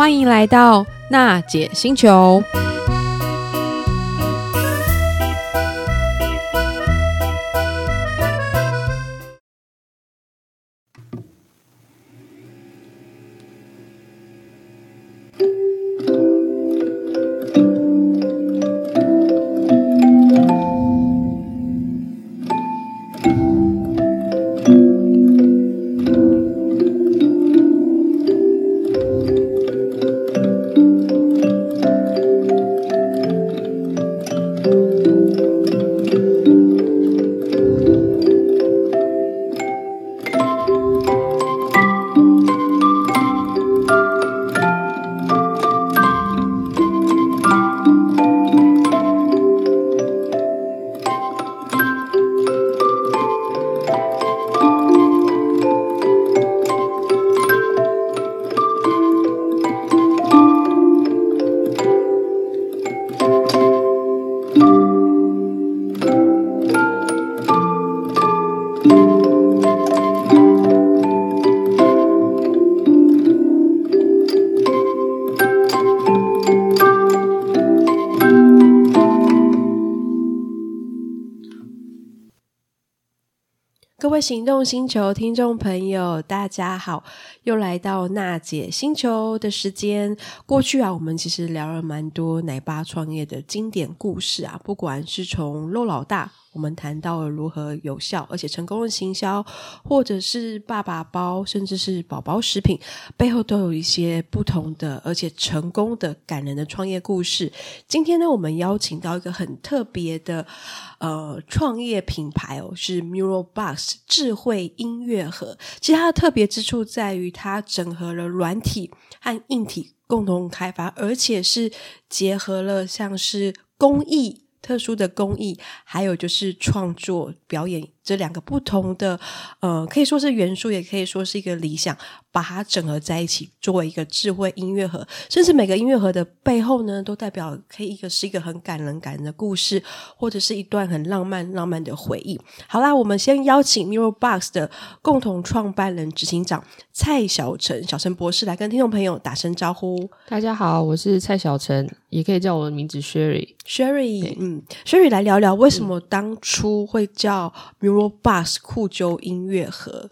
欢迎来到娜姐星球。行动星球听众朋友，大家好，又来到娜姐星球的时间。过去啊，我们其实聊了蛮多奶爸创业的经典故事啊，不管是从肉老大。我们谈到了如何有效而且成功的行销，或者是爸爸包，甚至是宝宝食品，背后都有一些不同的而且成功的感人的创业故事。今天呢，我们邀请到一个很特别的呃创业品牌哦，是 MuroBox 智慧音乐盒。其实它的特别之处在于，它整合了软体和硬体共同开发，而且是结合了像是工艺。特殊的工艺，还有就是创作表演。这两个不同的，呃，可以说是元素，也可以说是一个理想，把它整合在一起，作为一个智慧音乐盒。甚至每个音乐盒的背后呢，都代表可以一个是一个很感人、感人的故事，或者是一段很浪漫、浪漫的回忆。好啦，我们先邀请 Mirror Box 的共同创办人、执行长蔡小陈、小陈博士来跟听众朋友打声招呼。大家好，我是蔡小陈，也可以叫我的名字 Sherry。Sherry，嗯，Sherry 来聊聊为什么当初会叫。Box 酷揪音乐盒，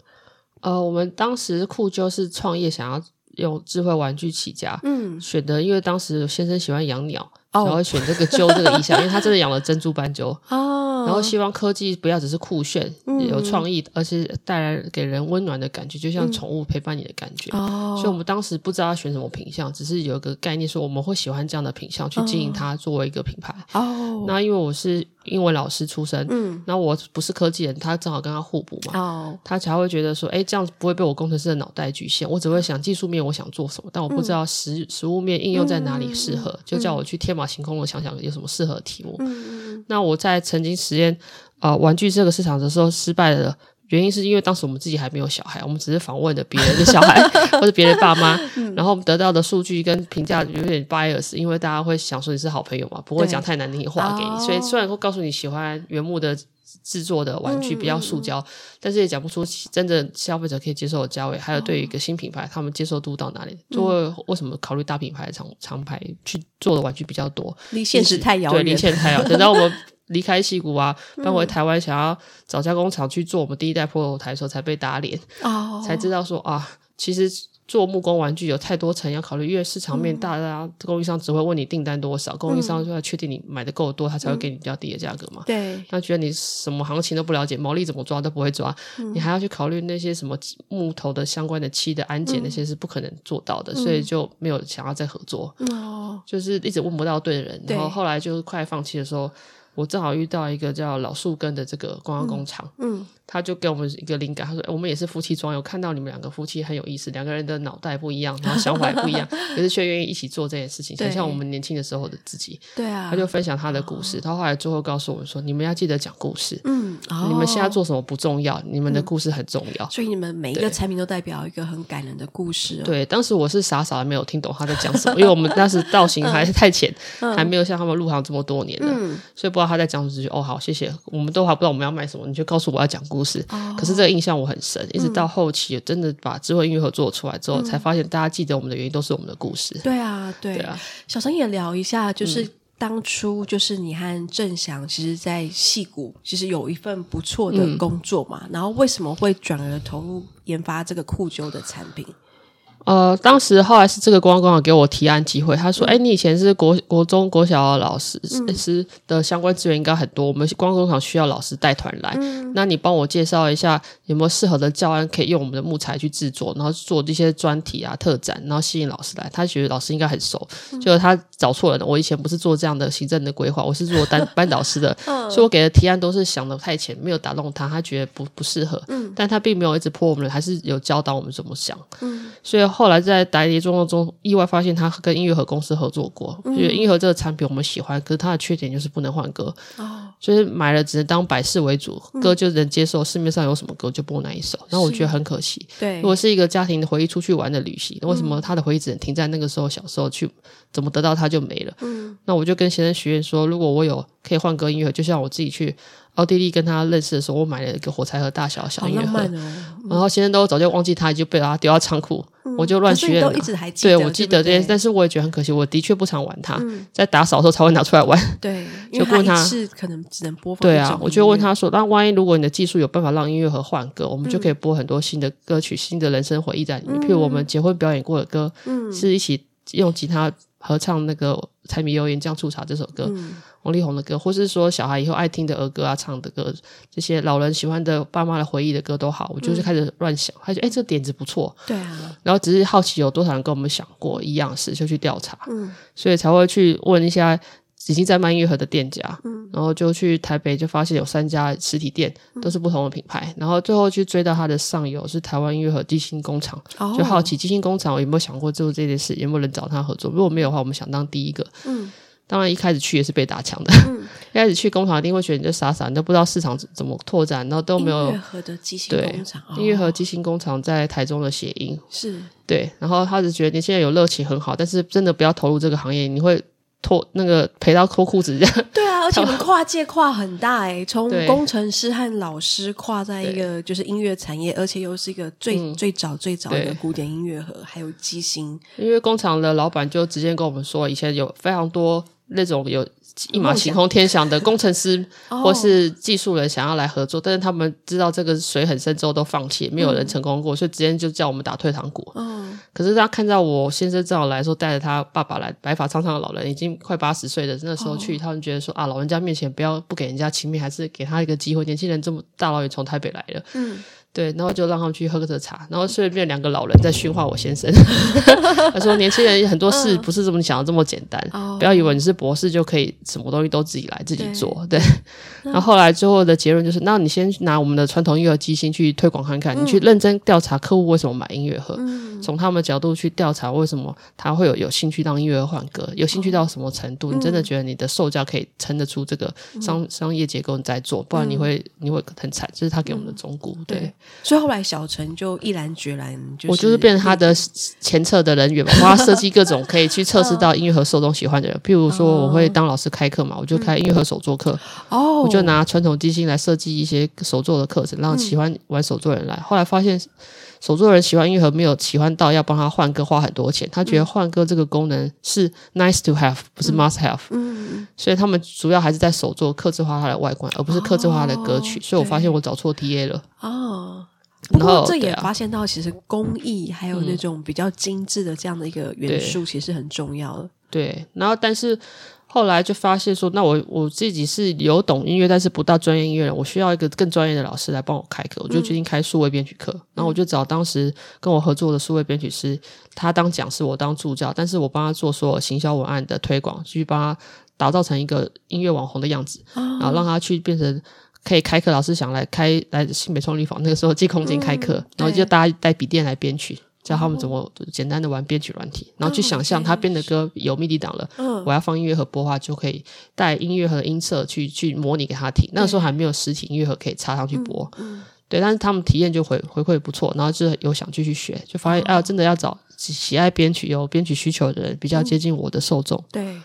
呃，我们当时酷揪是创业，想要用智慧玩具起家，嗯，选的，因为当时先生喜欢养鸟，然后选这个鸠这个意象，因为他真的养了珍珠斑鸠。哦，然后希望科技不要只是酷炫，嗯、有创意，而是带来给人温暖的感觉，就像宠物陪伴你的感觉。哦。所以我们当时不知道要选什么品相，只是有一个概念说我们会喜欢这样的品相去经营它，作为一个品牌。哦。那因为我是。英文老师出身，嗯，那我不是科技人，他正好跟他互补嘛，哦，他才会觉得说，哎，这样子不会被我工程师的脑袋局限，我只会想技术面我想做什么，但我不知道实、嗯、实物面应用在哪里适合，嗯、就叫我去天马行空的想想有什么适合的题目。嗯，那我在曾经实验啊、呃、玩具这个市场的时候失败了。原因是因为当时我们自己还没有小孩，我们只是访问的别人的小孩或者别人爸妈，然后我们得到的数据跟评价有点 bias，因为大家会想说你是好朋友嘛，不会讲太难听的话给你，所以虽然会告诉你喜欢原木的制作的玩具，比较塑胶，但是也讲不出真的消费者可以接受的价位，还有对于一个新品牌，他们接受度到哪里？作为为什么考虑大品牌厂厂牌去做的玩具比较多？离现实太遥远，对，离现实太遥远。等到我们。离开溪谷啊，搬回台湾，想要找加工厂去做我们第一代 Pro 台的时候，才被打脸，哦，才知道说啊，其实做木工玩具有太多层要考虑，因为市场面大，大家供应商只会问你订单多少，供应商就要确定你买的够多，他才会给你比较低的价格嘛。对，他觉得你什么行情都不了解，毛利怎么抓都不会抓，你还要去考虑那些什么木头的相关的漆的安检，那些是不可能做到的，所以就没有想要再合作。哦，就是一直问不到对的人，然后后来就快放弃的时候。我正好遇到一个叫老树根的这个观光工厂，嗯，嗯，他就给我们一个灵感，他说：“我们也是夫妻装，有看到你们两个夫妻很有意思，两个人的脑袋不一样，然后想法也不一样，可是却愿意一起做这件事情，很像我们年轻的时候的自己。”对啊，他就分享他的故事，哦、他后来最后告诉我们说：“你们要记得讲故事，嗯，哦、你们现在做什么不重要，你们的故事很重要。嗯”所以你们每一个产品都代表一个很感人的故事、哦。对，当时我是傻傻的没有听懂他在讲什么，因为我们当时造型还是太浅，嗯、还没有像他们入行这么多年了，嗯、所以不知道。他在讲什么，哦，好，谢谢。我们都还不知道我们要卖什么，你就告诉我要讲故事。哦、可是这个印象我很深，一直到后期真的把智慧音乐盒做出来之后，嗯、才发现大家记得我们的原因都是我们的故事。对啊，对，对啊。小陈也聊一下，就是当初就是你和郑翔，其实，在戏谷其实有一份不错的工作嘛，嗯、然后为什么会转而投入研发这个酷灸的产品？呃，当时后来是这个观光工厂给我提案机会，他说：“哎、嗯，你以前是国国中国小的老师，师、嗯、的相关资源应该很多，我们观光工厂需要老师带团来，嗯、那你帮我介绍一下有没有适合的教案可以用我们的木材去制作，然后做这些专题啊、特展，然后吸引老师来。他觉得老师应该很熟，嗯、就是他找错了。我以前不是做这样的行政的规划，我是做单 班导师的，嗯、所以我给的提案都是想的太浅，没有打动他，他觉得不不适合。嗯，但他并没有一直泼我们，还是有教导我们怎么想。嗯，所以后来在代理状况中，意外发现他跟音乐盒公司合作过，因为音乐盒这个产品我们喜欢，可是它的缺点就是不能换歌，哦，就是买了只能当摆饰为主，歌就能接受，市面上有什么歌就播哪一首，然后我觉得很可惜。对，如果是一个家庭的回忆出去玩的旅行，为什么他的回忆只能停在那个时候小时候去，怎么得到它就没了？嗯，那我就跟先生许愿说，如果我有可以换歌音乐盒，就像我自己去。奥地利跟他认识的时候，我买了一个火柴盒大小小音乐盒，哦嗯、然后现在都早就忘记他，就被他丢到仓库，嗯、我就乱许愿。一直还记得，对，我记得这些，但是我也觉得很可惜，我的确不常玩它，嗯、在打扫的时候才会拿出来玩。对，就问他是可能只能播放。对啊，我就问他说：“那万一如果你的技术有办法让音乐盒换歌，我们就可以播很多新的歌曲、新的人生回忆在里面，嗯、譬如我们结婚表演过的歌，嗯、是一起用吉他合唱那个柴米油盐酱醋茶这首歌。嗯”王力宏的歌，或是说小孩以后爱听的儿歌啊，唱的歌，这些老人喜欢的、爸妈的回忆的歌都好，我就是开始乱想，他觉得哎，这个点子不错，对啊，然后只是好奇有多少人跟我们想过一样事，就去调查，嗯，所以才会去问一下已经在卖音乐盒的店家，嗯，然后就去台北就发现有三家实体店都是不同的品牌，然后最后去追到他的上游是台湾音乐盒机芯工厂，就好奇机芯工厂有没有想过做这件事，有没有人找他合作？如果没有的话，我们想当第一个，嗯。当然，一开始去也是被打枪的。嗯、一开始去工厂，一定会觉得你就傻傻，你都不知道市场怎么拓展，然后都没有。音乐盒的机芯工厂，对，音乐盒机芯工厂在台中的谐音是对。然后他只觉得你现在有热情很好，但是真的不要投入这个行业，你会脱那个赔到脱裤子这样。对啊，而且我们跨界跨很大诶，从 工程师和老师跨在一个就是音乐产业，而且又是一个最、嗯、最早最早的古典音乐盒，还有机芯。因为工厂的老板就直接跟我们说，以前有非常多。那种有一马行空天翔的工程师 或是技术人想要来合作，但是他们知道这个水很深之后都放弃，没有人成功过，所以直接就叫我们打退堂鼓。可是他看到我先生正好来说带着他爸爸来，白发苍苍的老人已经快八十岁的那时候去，他们觉得说啊，老人家面前不要不给人家情面，还是给他一个机会。年轻人这么大老远从台北来了，嗯。对，然后就让他们去喝个这茶，然后顺便两个老人在训话我先生。他说：“年轻人很多事不是这么想的这么简单，嗯、不要以为你是博士就可以什么东西都自己来自己做。”对。对然后后来最后的结论就是：那你先拿我们的传统音乐机芯去推广看看，嗯、你去认真调查客户为什么买音乐盒，嗯、从他们的角度去调查为什么他会有有兴趣让音乐盒换歌，有兴趣到什么程度？嗯、你真的觉得你的售价可以撑得出这个商、嗯、商业结构你在做，不然你会你会很惨。这是他给我们的忠告。对。对所以后来小陈就毅然决然，就是，我就是变成他的前测的人员嘛，帮他设计各种可以去测试到音乐和受众喜欢的人。譬如说，我会当老师开课嘛，我就开音乐和手作课。哦，我就拿传统机芯来设计一些手作的课程，让喜欢玩手作的人来。后来发现。手作人喜欢音乐盒，没有喜欢到要帮他换歌花很多钱。他觉得换歌这个功能是 nice to have，不是 must have。嗯，所以他们主要还是在手作克制化它的外观，而不是克制化它的歌曲。所以我发现我找错 TA 了。哦，不过这也发现到，其实工艺还有那种比较精致的这样的一个元素，其实很重要的。对，然后但是。后来就发现说，那我我自己是有懂音乐，但是不到专业音乐人，我需要一个更专业的老师来帮我开课。我就决定开数位编曲课，嗯、然后我就找当时跟我合作的数位编曲师，他当讲师，我当助教，但是我帮他做所有行销文案的推广，去帮他打造成一个音乐网红的样子，哦、然后让他去变成可以开课。老师想来开来新北创立坊那个时候借空间开课，嗯、然后就大家带笔电来编曲。教他们怎么简单的玩编曲软体，然后去想象他编的歌有 MIDI 档了，我要放音乐盒播话，就可以带音乐盒音色去去模拟给他听。那个时候还没有实体音乐盒可以插上去播，对，但是他们体验就回回馈不错，然后就有想继续学，就发现啊，真的要找喜爱编曲、有编曲需求的人，比较接近我的受众。对。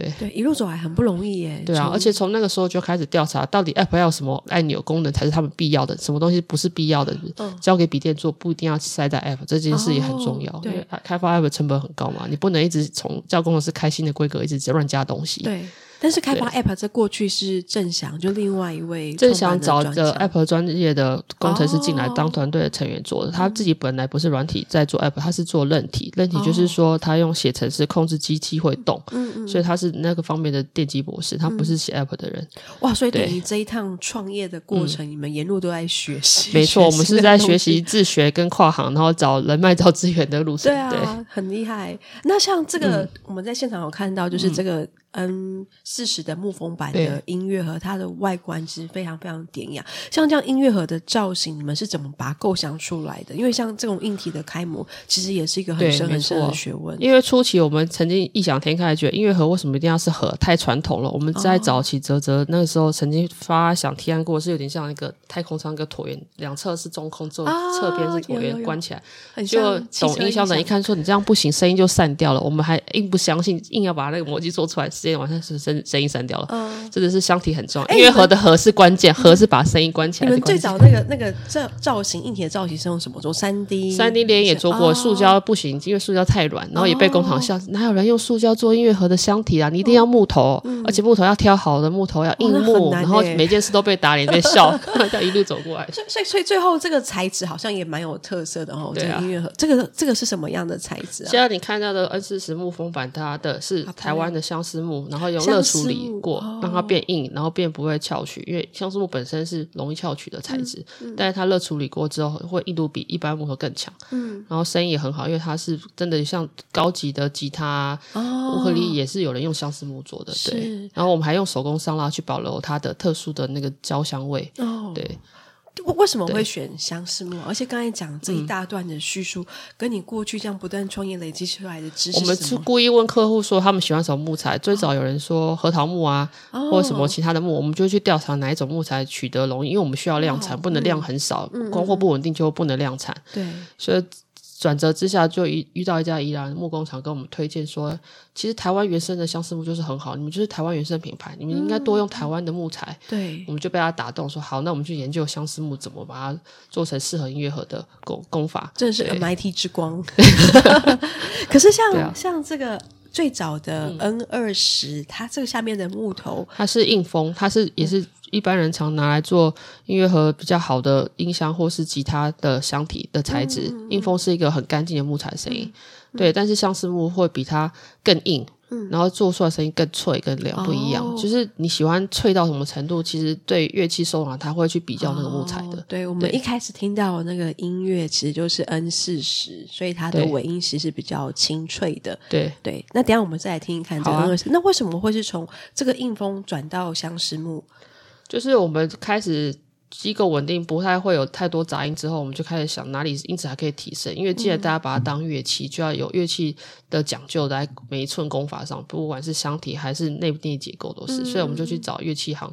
对对，一路走来很不容易耶。对啊，而且从那个时候就开始调查，到底 App 要什么按钮功能才是他们必要的，什么东西不是必要的，嗯、交给笔电做不一定要塞在 App，这件事也很重要。哦、对，因为开发 App 成本很高嘛，你不能一直从叫工程师开新的规格，一直乱加东西。对。但是开发 App 在过去是正翔，就另外一位正翔找的 App 专业的工程师进来当团队的成员做的。哦、他自己本来不是软体在做 App，他是做韧体。韧体就是说他用写程式控制机器会动，所以他是那个方面的电机博士，他不是写 App 的人。哇，所以等于这一趟创业的过程，你们沿路都在学习。没错，我们是在学习自学跟跨行，然后找人脉、找资源的路上。对啊，对很厉害。那像这个，嗯、我们在现场有看到，就是这个。嗯 N 四十的木风版的音乐盒，它的外观其实非常非常典雅。像这样音乐盒的造型，你们是怎么把它构想出来的？因为像这种硬体的开模，其实也是一个很深很深的学问。因为初期我们曾经异想天开，觉得音乐盒为什么一定要是盒？太传统了。我们在早期泽泽那个时候曾经发想提案过，是有点像一个太空舱一个椭圆，两侧是中空，之后侧边是椭圆，关起来。就懂音箱的，一看说你这样不行，声音就散掉了。我们还硬不相信，硬要把那个模具做出来。今天晚上是声声音删掉了，嗯，真的是箱体很重要，音乐盒的盒是关键，盒是把声音关起来。你们最早那个那个造造型硬体的造型是用什么做？三 D 三 D 连也做过，塑胶不行，因为塑胶太软，然后也被工厂笑，哪有人用塑胶做音乐盒的箱体啊？你一定要木头，而且木头要挑好的木头，要硬木，然后每件事都被打脸，被笑，要一路走过来。所以所以最后这个材质好像也蛮有特色的哦。这个音乐盒，这个这个是什么样的材质啊？现在你看到的 N 四实木风板，它的是台湾的相思木，然后用热处理。过让它变硬，然后变不会翘曲，因为橡树木本身是容易翘曲的材质，嗯嗯、但是它热处理过之后，会硬度比一般木头更强。嗯，然后声音也很好，因为它是真的像高级的吉他、乌、哦、克丽丽也是有人用相思木做的。对，然后我们还用手工桑拉去保留它的特殊的那个焦香味。哦，对。为什么会选相思木？而且刚才讲这一大段的叙述，嗯、跟你过去这样不断创业累积出来的知识，我们是故意问客户说他们喜欢什么木材。最早有人说核桃木啊，哦、或者什么其他的木，我们就去调查哪一种木材取得容易，因为我们需要量产，哦、不能量很少，嗯、供货不稳定就不能量产。对，所以。转折之下，就遇遇到一家宜兰木工厂跟我们推荐说，其实台湾原生的相思木就是很好，你们就是台湾原生品牌，你们应该多用台湾的木材。嗯、对，我们就被他打动，说好，那我们去研究相思木怎么把它做成适合音乐盒的工工法。真的是 MIT 之光。可是像、啊、像这个最早的 N 二十、嗯，它这个下面的木头，它是硬封，它是也是。一般人常拿来做音乐盒比较好的音箱或是吉他的箱体的材质，硬封是一个很干净的木材声音，嗯、对。但是相思木会比它更硬，嗯、然后做出来声音更脆、更亮，不一样。哦、就是你喜欢脆到什么程度，其实对乐器收藏，他会去比较那个木材的。哦、对，我们一开始听到那个音乐，其实就是 N 四十，所以它的尾音其实是比较清脆的。对对。那等一下我们再来听一看这个那为什么会是从这个硬风转到相思木？就是我们开始机构稳定，不太会有太多杂音之后，我们就开始想哪里因此还可以提升。因为既然大家把它当乐器，就要有乐器的讲究在每一寸功法上，不管是箱体还是内部电结构都是。所以我们就去找乐器行。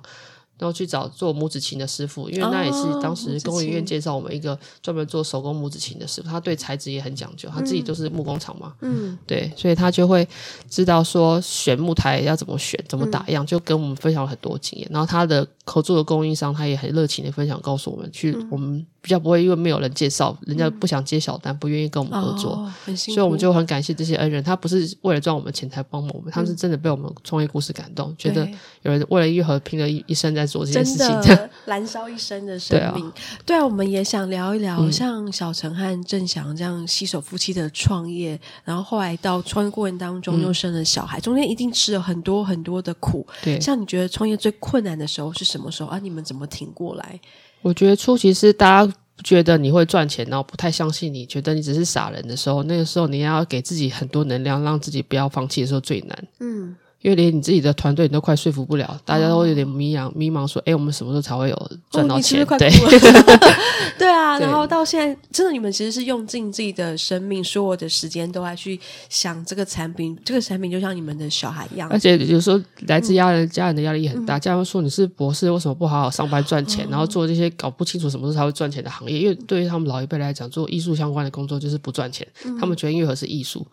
然后去找做拇指琴的师傅，因为那也是当时工艺院介绍我们一个专门做手工拇指琴的师傅，他对材质也很讲究，他自己就是木工厂嘛，嗯，对，所以他就会知道说选木台要怎么选，怎么打样，就跟我们分享了很多经验。然后他的合作的供应商，他也很热情的分享，告诉我们去我们。比较不会因为没有人介绍，人家不想接小单，不愿意跟我们合作，哦、所以我们就很感谢这些恩人。他不是为了赚我们钱才帮我们，他们是真的被我们创业故事感动，嗯、觉得有人为了音乐盒拼了一一生在做这件事情，真的 燃烧一生的生命。对啊，对啊，我们也想聊一聊，嗯、像小陈和郑翔这样携手夫妻的创业，然后后来到创业过程当中又生了小孩，嗯、中间一定吃了很多很多的苦。对，像你觉得创业最困难的时候是什么时候啊？你们怎么挺过来？我觉得初期是大家觉得你会赚钱，然后不太相信你，觉得你只是傻人的时候，那个时候你要给自己很多能量，让自己不要放弃的时候最难。嗯。因为连你自己的团队你都快说服不了，大家都有点迷茫，迷茫说：“哎，我们什么时候才会有赚到钱？”对，对啊。然后到现在，真的你们其实是用尽自己的生命，所有的时间都来去想这个产品。这个产品就像你们的小孩一样，而且有时候来自家人、家人的压力很大。家人说：“你是博士，为什么不好好上班赚钱，然后做这些搞不清楚什么时候才会赚钱的行业？”因为对于他们老一辈来讲，做艺术相关的工作就是不赚钱。他们觉得音乐盒是艺术。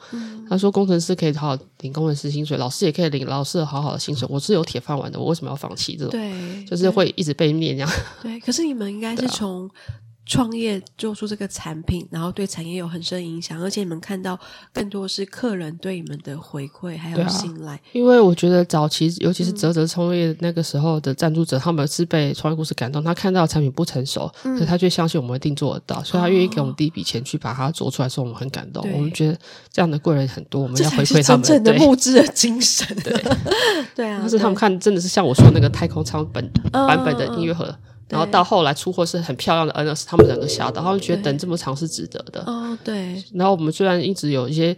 他说：“工程师可以好好领工程师薪水，老师也可以领。”领老师好好的薪水，我是有铁饭碗的，我为什么要放弃这种？对，就是会一直被念这样。对，可是你们应该是从。创业做出这个产品，然后对产业有很深影响，而且你们看到更多是客人对你们的回馈还有信赖。啊、因为我觉得早期，尤其是泽泽创业那个时候的赞助者，嗯、他们是被创业故事感动，他看到产品不成熟，嗯、所以他却相信我们一定做得到，所以他愿意给我们第一笔钱去把它做出来，说我们很感动。我们觉得这样的贵人很多，我们要回馈他们。真正的募资的精神，对 对啊。但是他们看真的是像我说的那个太空舱本版本的音乐盒。嗯然后到后来出货是很漂亮的 NS，他们两个吓到，他们觉得等这么长是值得的。哦，对。然后我们虽然一直有一些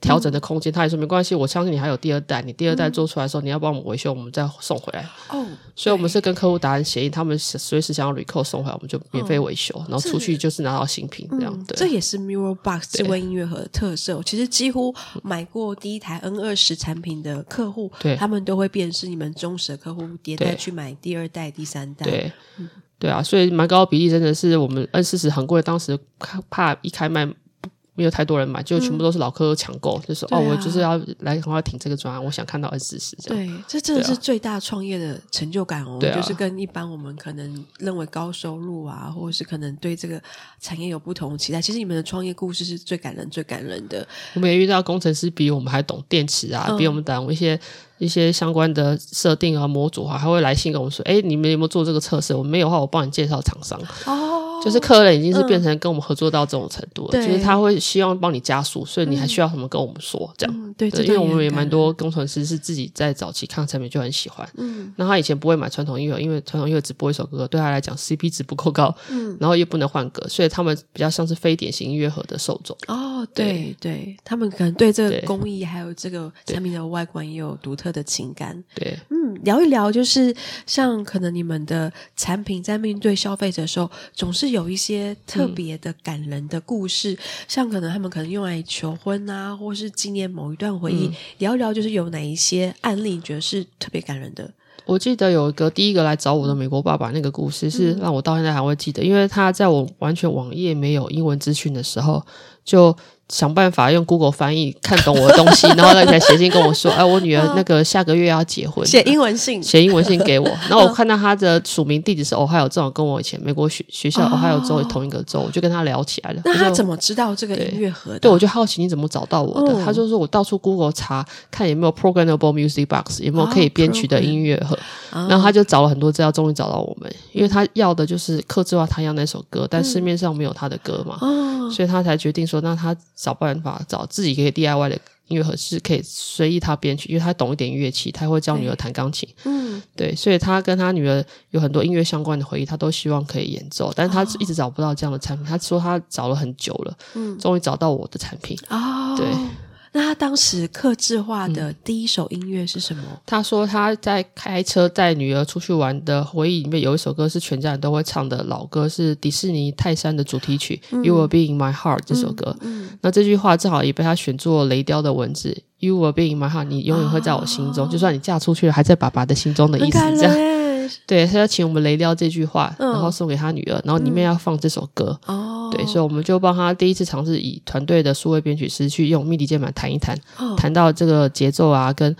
调整的空间，嗯、他也说没关系，我相信你还有第二代，你第二代做出来的时候，嗯、你要帮我们维修，我们再送回来。哦。所以，我们是跟客户达成协议，他们随时想要 recall 送回来，我们就免费维修，哦、然后出去就是拿到新品这样。嗯、对，这也是 MIRRORBOX 智慧音乐盒的特色。其实几乎买过第一台 N 二十产品的客户，对，他们都会变成是你们忠实的客户，迭代去买第二代、第三代。对。对啊，所以蛮高的比例真的是我们 N 四十很贵，当时怕一开卖。没有太多人买，就全部都是老客抢购，嗯、就是、啊、哦，我就是要来很快挺这个专案，我想看到 N 四十这样。对，这真的是最大创业的成就感哦，啊、就是跟一般我们可能认为高收入啊，或者是可能对这个产业有不同的期待，其实你们的创业故事是最感人、最感人的。我们也遇到工程师比我们还懂电池啊，嗯、比我们懂一些一些相关的设定啊、模组啊，还会来信跟我们说：“哎，你们有没有做这个测试？我没有的话，我帮你介绍厂商。”哦。就是客人已经是变成跟我们合作到这种程度了，嗯、就是他会希望帮你加速，所以你还需要什么跟我们说、嗯、这样。嗯、对，对因为我们也蛮多工程师是自己在早期看产品就很喜欢。嗯，那他以前不会买传统音乐，因为传统音乐只播一首歌，对他来讲 CP 值不够高。嗯，然后又不能换歌，所以他们比较像是非典型音乐盒的受众。哦，对对，对，他们可能对这个工艺还有这个产品的外观也有独特的情感。对，嗯，聊一聊，就是像可能你们的产品在面对消费者的时候，总是有一些。特别的感人的故事，嗯、像可能他们可能用来求婚啊，或是纪念某一段回忆，嗯、聊一聊就是有哪一些案例，你觉得是特别感人的？我记得有一个第一个来找我的美国爸爸那个故事，是让我到现在还会记得，嗯、因为他在我完全网页没有英文资讯的时候就。想办法用 Google 翻译看懂我的东西，然后他才写信跟我说：“哎，我女儿那个下个月要结婚。”写英文信，写英文信给我。然后我看到他的署名地址是 Ohio，正好跟我以前美国学学校 Ohio 州同一个州，我就跟他聊起来了。那他怎么知道这个音乐盒的？对，我就好奇你怎么找到我的？他就说我到处 Google 查看有没有 Programmable Music Box，有没有可以编曲的音乐盒。然后他就找了很多资料，终于找到我们，因为他要的就是克制化他要那首歌，但市面上没有他的歌嘛，所以他才决定说，那他找办法找。自己可以 DIY 的音乐盒是可以随意他编曲，因为他懂一点乐器，他会教女儿弹钢琴。嗯，对，所以他跟他女儿有很多音乐相关的回忆，他都希望可以演奏，但是他一直找不到这样的产品。哦、他说他找了很久了，嗯，终于找到我的产品。哦，对。那他当时刻制化的第一首音乐是什么？嗯，他说他在开车带女儿出去玩的回忆里面有一首歌是全家人都会唱的老歌，是迪士尼泰山的主题曲《嗯、You Will Be in My Heart》这首歌。那这句话正好也被他选作雷雕的文字：“You will be in my heart，你永远会在我心中，哦、就算你嫁出去了，还在爸爸的心中的意思。”这样。对，他要请我们雷雕这句话，然后送给他女儿，嗯、然后里面要放这首歌。哦、嗯，对，所以我们就帮他第一次尝试以团队的数位编曲师去用 MIDI 键盘弹一弹，哦、弹到这个节奏啊，跟。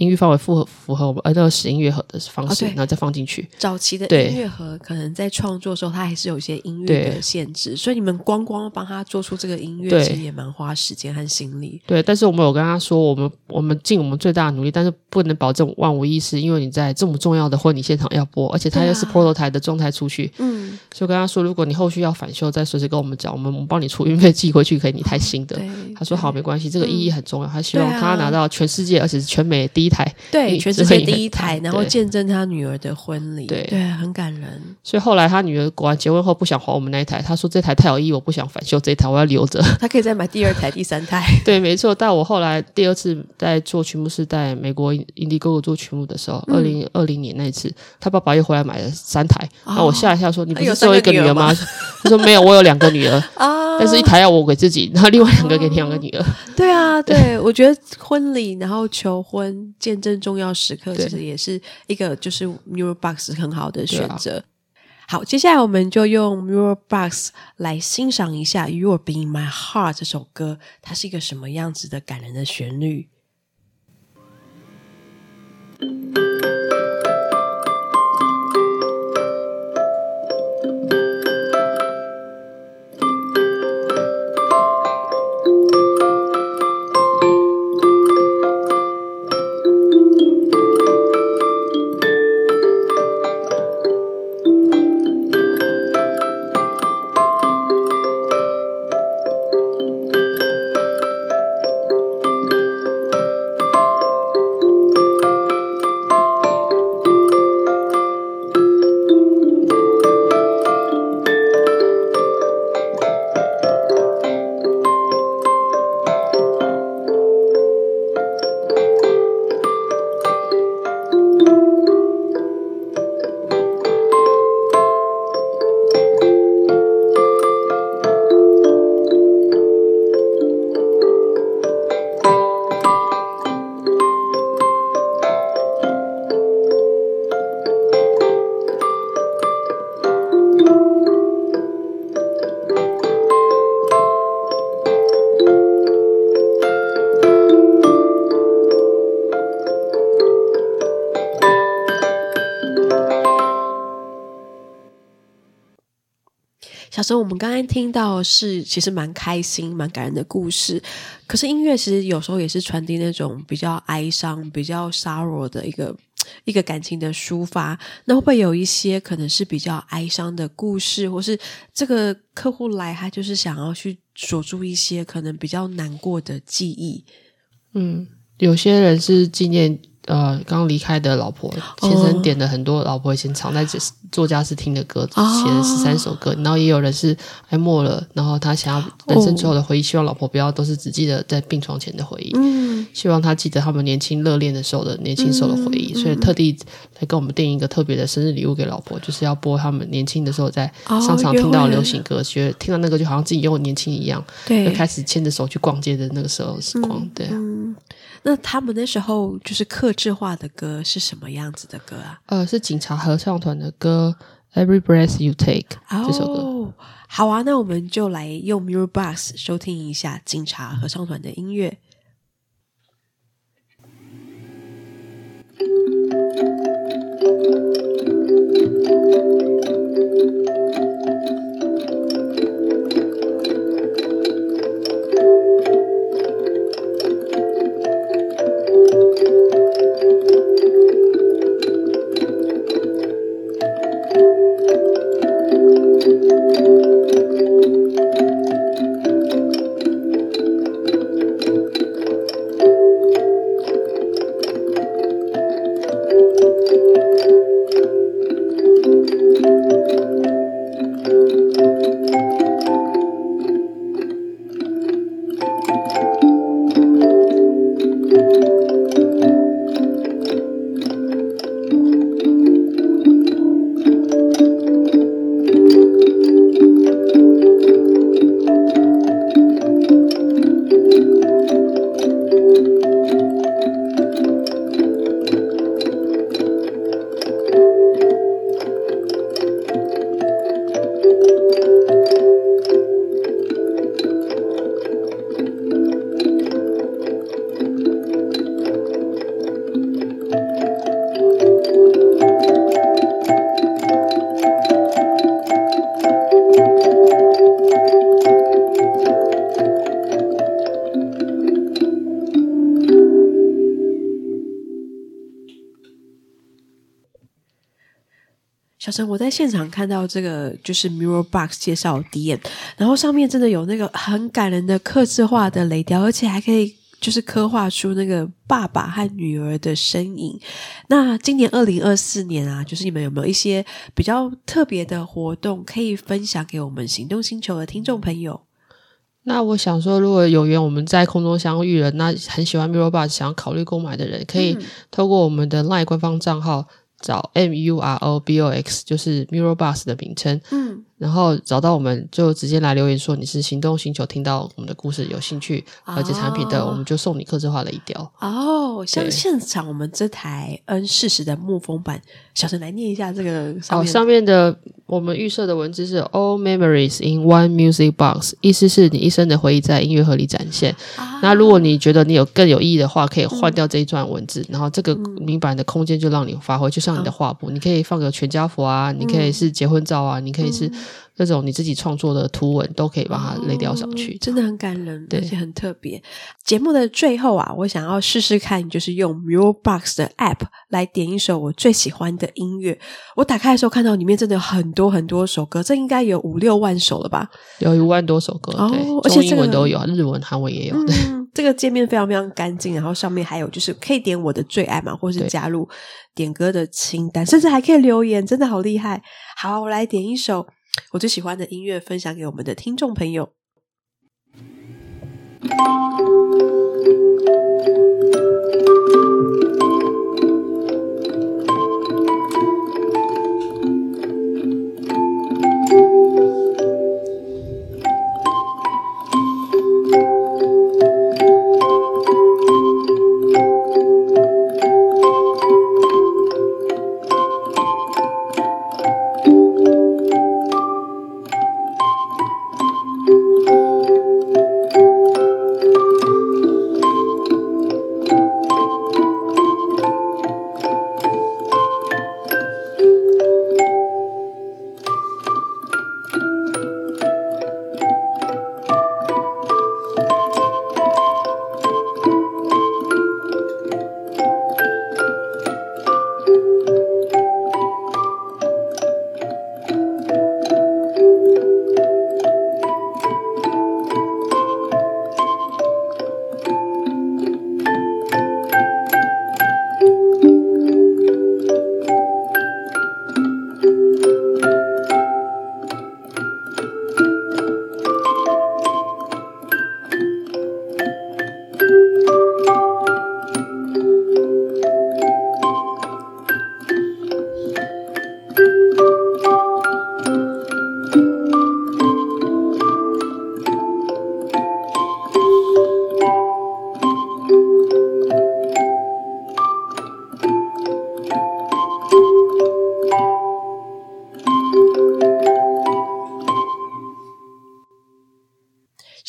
音域范围符合符合我们呃那个使音乐盒的方式，然后再放进去。早期的音乐盒可能在创作的时候，它还是有一些音乐的限制，所以你们光光帮他做出这个音乐，其实也蛮花时间和心力。对，但是我们有跟他说，我们我们尽我们最大的努力，但是不能保证万无一失，因为你在这么重要的婚礼现场要播，而且它又是 prototype 的状态出去。嗯，所以跟他说，如果你后续要返修，再随时跟我们讲，我们我们帮你出运费寄回去可以你台新的。他说好，没关系，这个意义很重要，他希望他拿到全世界，而且是全美第一台。对。全世界第一台，然后见证他女儿的婚礼，对对，很感人。所以后来他女儿果然结婚后不想还我们那一台，他说这台太有意义，我不想返修这一台，我要留着。他可以再买第二台、第三台。对，没错。但我后来第二次在做曲目是在美国 Indiegogo 做曲目的时候，二零二零年那一次，他爸爸又回来买了三台。那我吓一下说：“你不是只有一个女儿吗？” 他说：“没有，我有两个女儿 啊，但是一台要我给自己，然后另外两个给两个女儿。”对啊，对，我觉得婚礼然后求婚见证重要时刻，其实也。是一个就是 MIRRORBOX 很好的选择。啊、好，接下来我们就用 MIRRORBOX 来欣赏一下《You Will Be in My Heart》这首歌，它是一个什么样子的感人的旋律。生，我们刚才听到是其实蛮开心、蛮感人的故事。可是音乐其实有时候也是传递那种比较哀伤、比较 sorrow 的一个一个感情的抒发。那会不会有一些可能是比较哀伤的故事，或是这个客户来他就是想要去锁住一些可能比较难过的记忆？嗯，有些人是纪念。呃，刚离开的老婆先生点了很多老婆以前藏在作家室听的歌，写了十三首歌。然后也有人是哀默了，然后他想要人生最后的回忆，希望老婆不要都是只记得在病床前的回忆，嗯，希望他记得他们年轻热恋的时候的年轻时候的回忆。所以特地来跟我们订一个特别的生日礼物给老婆，就是要播他们年轻的时候在商场听到流行歌，觉得听到那个就好像自己又年轻一样，对，就开始牵着手去逛街的那个时候时光，对。那他们那时候就是克制化的歌是什么样子的歌啊？呃，是警察合唱团的歌《Every Breath You Take》这首歌。哦，好啊，那我们就来用 Mirror Box 收听一下警察合唱团的音乐。Thank you. 我在现场看到这个就是 Mirror Box 介绍 DM，然后上面真的有那个很感人的刻字化的雷雕，而且还可以就是刻画出那个爸爸和女儿的身影。那今年二零二四年啊，就是你们有没有一些比较特别的活动可以分享给我们行动星球的听众朋友？那我想说，如果有缘我们在空中相遇了，那很喜欢 Mirror Box 想要考虑购买的人，可以透过我们的 LINE 官方账号。找 M U R O B O X 就是 Mirror Bus 的名称，嗯，然后找到我们就直接来留言说你是行动星球听到我们的故事有兴趣了解产品的，我们就送你客制化的一雕。哦，像现场我们这台 N 四十的木风版，小陈来念一下这个哦，上面的我们预设的文字是 All Memories in One Music Box，意思是你一生的回忆在音乐盒里展现。啊、那如果你觉得你有更有意义的话，可以换掉这一段文字，嗯、然后这个明版的空间就让你发挥，就像你的画布，嗯、你可以放个全家福啊，嗯、你可以是结婚照啊，你可以是。这种你自己创作的图文都可以把它雷雕上去，哦，真的很感人，而且很特别。节目的最后啊，我想要试试看，就是用 Mirror Box 的 App 来点一首我最喜欢的音乐。我打开的时候看到里面真的有很多很多首歌，这应该有五六万首了吧？有一万多首歌，哦，对，而且英文都有，日文、韩文也有。对，嗯，这个界面非常非常干净，然后上面还有就是可以点我的最爱嘛，或是加入点歌的清单，甚至还可以留言，真的好厉害。好，我来点一首。我最喜欢的音乐分享给我们的听众朋友。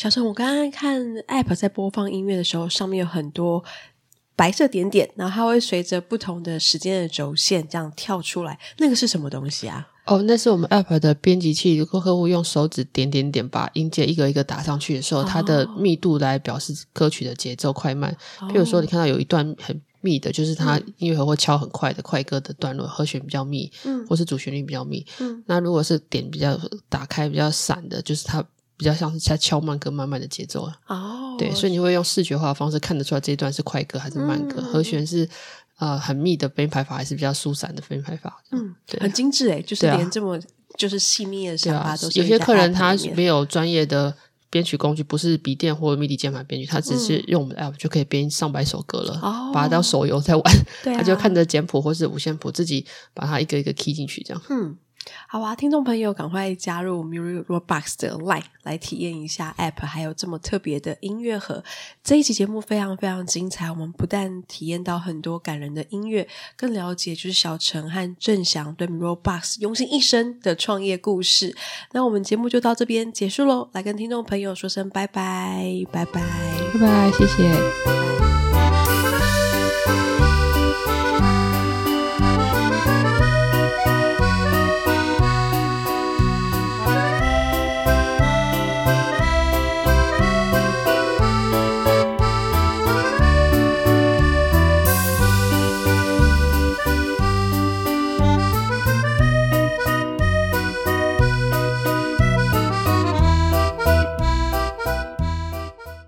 小陈，我刚刚看 App 在播放音乐的时候，上面有很多白色点点，然后它会随着不同的时间的轴线这样跳出来，那个是什么东西啊？哦，那是我们 App 的编辑器。如果客户用手指点点点把音阶一个一个打上去的时候，哦、它的密度来表示歌曲的节奏快慢。哦、譬如说，你看到有一段很密的，就是它音乐盒会敲很快的快歌的段落，和弦比较密，嗯，或是主旋律比较密。嗯，那如果是点比较打开比较散的，就是它比较像是在敲慢歌慢慢的节奏。哦，对，所以你会用视觉化的方式看得出来这一段是快歌还是慢歌，嗯、和弦是。呃，很密的编排法还是比较疏散的编排法，嗯，对，很精致诶，就是连这么就是细腻的想法都是。有些客人他没有专业的编曲工具，不是笔电或 MIDI 键盘编曲，他只是用我们的 App 就可以编上百首歌了，哦，把它当手游在玩，他就看着简谱或是五线谱，自己把它一个一个 key 进去，这样，嗯。好啊，听众朋友，赶快加入 Miro Box 的 Line 来体验一下 App，还有这么特别的音乐盒。这一期节目非常非常精彩，我们不但体验到很多感人的音乐，更了解就是小陈和郑翔对 Miro Box 用心一生的创业故事。那我们节目就到这边结束喽，来跟听众朋友说声拜拜，拜拜，拜拜，谢谢。